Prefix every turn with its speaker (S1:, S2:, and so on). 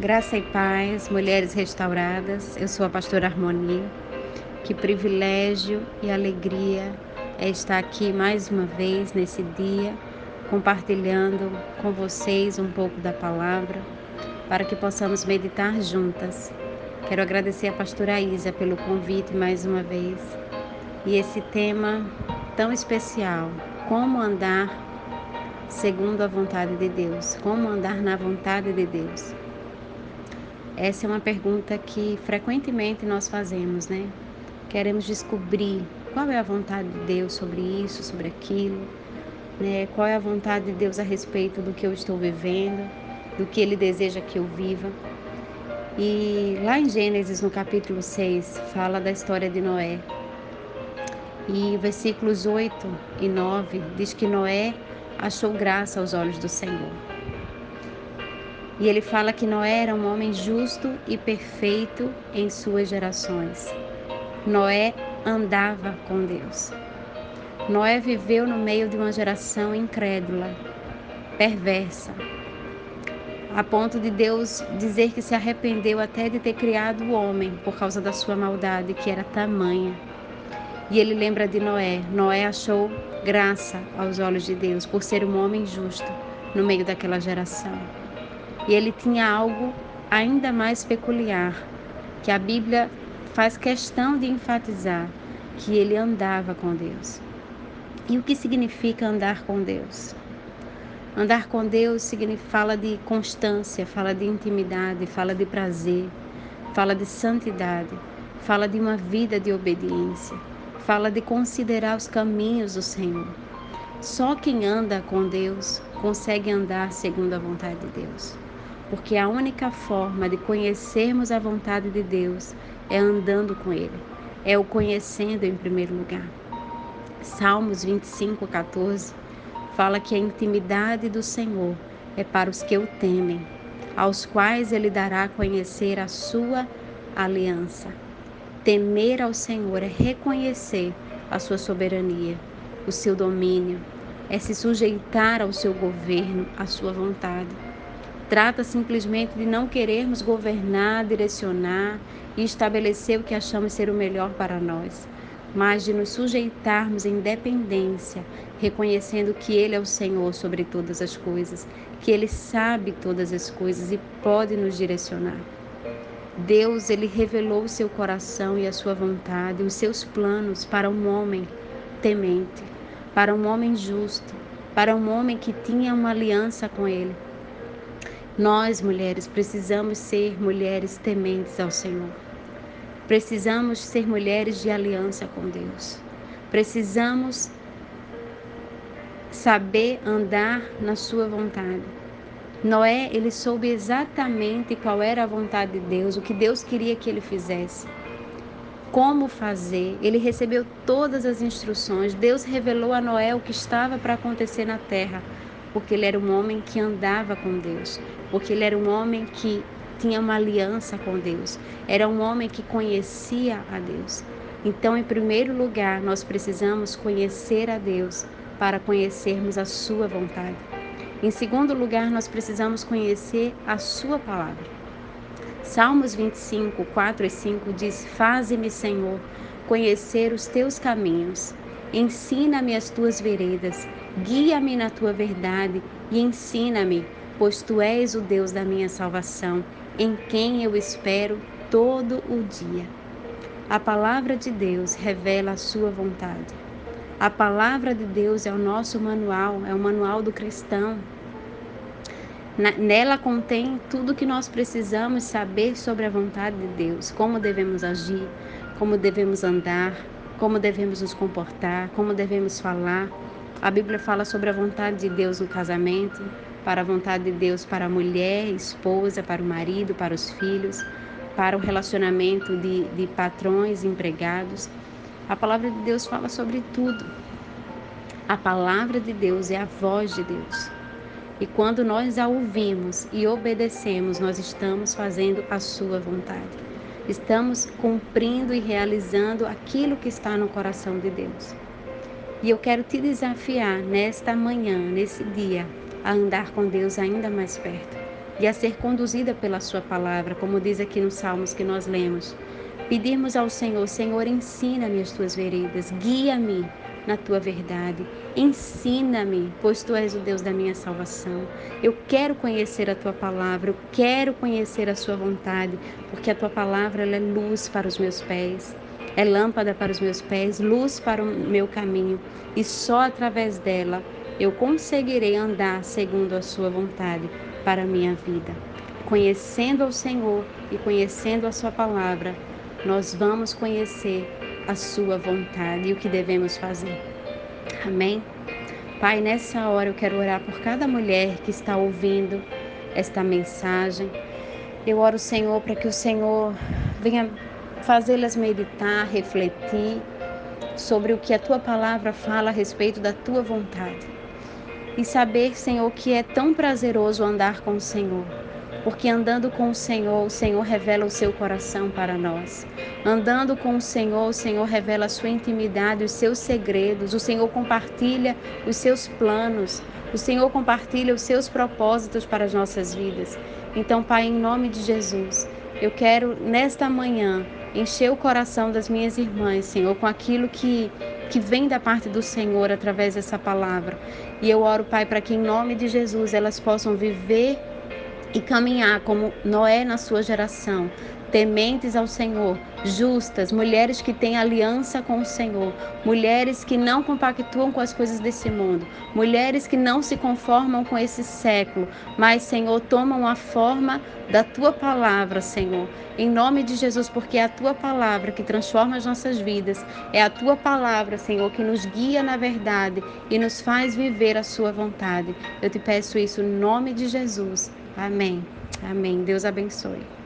S1: Graça e paz, mulheres restauradas. Eu sou a pastora Harmonia. Que privilégio e alegria é estar aqui mais uma vez nesse dia, compartilhando com vocês um pouco da palavra, para que possamos meditar juntas. Quero agradecer a pastora Isa pelo convite mais uma vez. E esse tema tão especial, como andar segundo a vontade de Deus, como andar na vontade de Deus. Essa é uma pergunta que frequentemente nós fazemos, né? Queremos descobrir qual é a vontade de Deus sobre isso, sobre aquilo, né? Qual é a vontade de Deus a respeito do que eu estou vivendo, do que Ele deseja que eu viva. E lá em Gênesis, no capítulo 6, fala da história de Noé. E versículos 8 e 9 diz que Noé achou graça aos olhos do Senhor. E ele fala que Noé era um homem justo e perfeito em suas gerações. Noé andava com Deus. Noé viveu no meio de uma geração incrédula, perversa, a ponto de Deus dizer que se arrependeu até de ter criado o homem por causa da sua maldade, que era tamanha. E ele lembra de Noé. Noé achou graça aos olhos de Deus por ser um homem justo no meio daquela geração. E ele tinha algo ainda mais peculiar, que a Bíblia faz questão de enfatizar, que ele andava com Deus. E o que significa andar com Deus? Andar com Deus fala de constância, fala de intimidade, fala de prazer, fala de santidade, fala de uma vida de obediência, fala de considerar os caminhos do Senhor. Só quem anda com Deus consegue andar segundo a vontade de Deus porque a única forma de conhecermos a vontade de Deus é andando com Ele, é o conhecendo em primeiro lugar. Salmos 25, 14 fala que a intimidade do Senhor é para os que o temem, aos quais Ele dará a conhecer a sua aliança. Temer ao Senhor é reconhecer a sua soberania, o seu domínio, é se sujeitar ao seu governo, à sua vontade Trata simplesmente de não querermos governar, direcionar e estabelecer o que achamos ser o melhor para nós, mas de nos sujeitarmos em dependência, reconhecendo que Ele é o Senhor sobre todas as coisas, que Ele sabe todas as coisas e pode nos direcionar. Deus, Ele revelou o seu coração e a sua vontade, os seus planos para um homem temente, para um homem justo, para um homem que tinha uma aliança com Ele nós, mulheres, precisamos ser mulheres tementes ao Senhor. Precisamos ser mulheres de aliança com Deus. Precisamos saber andar na sua vontade. Noé, ele soube exatamente qual era a vontade de Deus, o que Deus queria que ele fizesse. Como fazer? Ele recebeu todas as instruções. Deus revelou a Noé o que estava para acontecer na terra porque ele era um homem que andava com Deus, porque ele era um homem que tinha uma aliança com Deus, era um homem que conhecia a Deus. Então, em primeiro lugar, nós precisamos conhecer a Deus para conhecermos a Sua vontade. Em segundo lugar, nós precisamos conhecer a Sua palavra. Salmos 25, 4 e 5 diz: Faze-me, Senhor, conhecer os teus caminhos, ensina-me as tuas veredas Guia-me na tua verdade e ensina-me, pois tu és o Deus da minha salvação, em quem eu espero todo o dia. A palavra de Deus revela a sua vontade. A palavra de Deus é o nosso manual, é o manual do cristão. nela contém tudo o que nós precisamos saber sobre a vontade de Deus, como devemos agir, como devemos andar, como devemos nos comportar, como devemos falar a Bíblia fala sobre a vontade de Deus no casamento, para a vontade de Deus para a mulher, esposa, para o marido, para os filhos, para o relacionamento de, de patrões, empregados. A palavra de Deus fala sobre tudo. A palavra de Deus é a voz de Deus. E quando nós a ouvimos e obedecemos, nós estamos fazendo a sua vontade. Estamos cumprindo e realizando aquilo que está no coração de Deus. E eu quero te desafiar nesta manhã, nesse dia, a andar com Deus ainda mais perto. e a ser conduzida pela Sua palavra, como diz aqui nos Salmos que nós lemos. Pedirmos ao Senhor: Senhor, ensina-me as tuas veredas, guia-me na tua verdade. Ensina-me, pois tu és o Deus da minha salvação. Eu quero conhecer a tua palavra, eu quero conhecer a sua vontade, porque a tua palavra é luz para os meus pés, é lâmpada para os meus pés, luz para o meu caminho, e só através dela eu conseguirei andar segundo a sua vontade para a minha vida. Conhecendo ao Senhor e conhecendo a sua palavra, nós vamos conhecer a sua vontade e o que devemos fazer. Amém? Pai, nessa hora eu quero orar por cada mulher que está ouvindo esta mensagem. Eu oro, Senhor, para que o Senhor venha fazê-las meditar, refletir sobre o que a tua palavra fala a respeito da tua vontade. E saber, Senhor, que é tão prazeroso andar com o Senhor porque andando com o Senhor, o Senhor revela o seu coração para nós. Andando com o Senhor, o Senhor revela a sua intimidade, os seus segredos, o Senhor compartilha os seus planos, o Senhor compartilha os seus propósitos para as nossas vidas. Então, Pai, em nome de Jesus, eu quero nesta manhã encher o coração das minhas irmãs, Senhor, com aquilo que que vem da parte do Senhor através dessa palavra. E eu oro, Pai, para que em nome de Jesus elas possam viver e caminhar como Noé na sua geração, tementes ao Senhor, justas, mulheres que têm aliança com o Senhor, mulheres que não compactuam com as coisas desse mundo, mulheres que não se conformam com esse século, mas, Senhor, tomam a forma da tua palavra, Senhor, em nome de Jesus, porque é a tua palavra que transforma as nossas vidas, é a tua palavra, Senhor, que nos guia na verdade e nos faz viver a sua vontade. Eu te peço isso em nome de Jesus. Amém. Amém. Deus abençoe.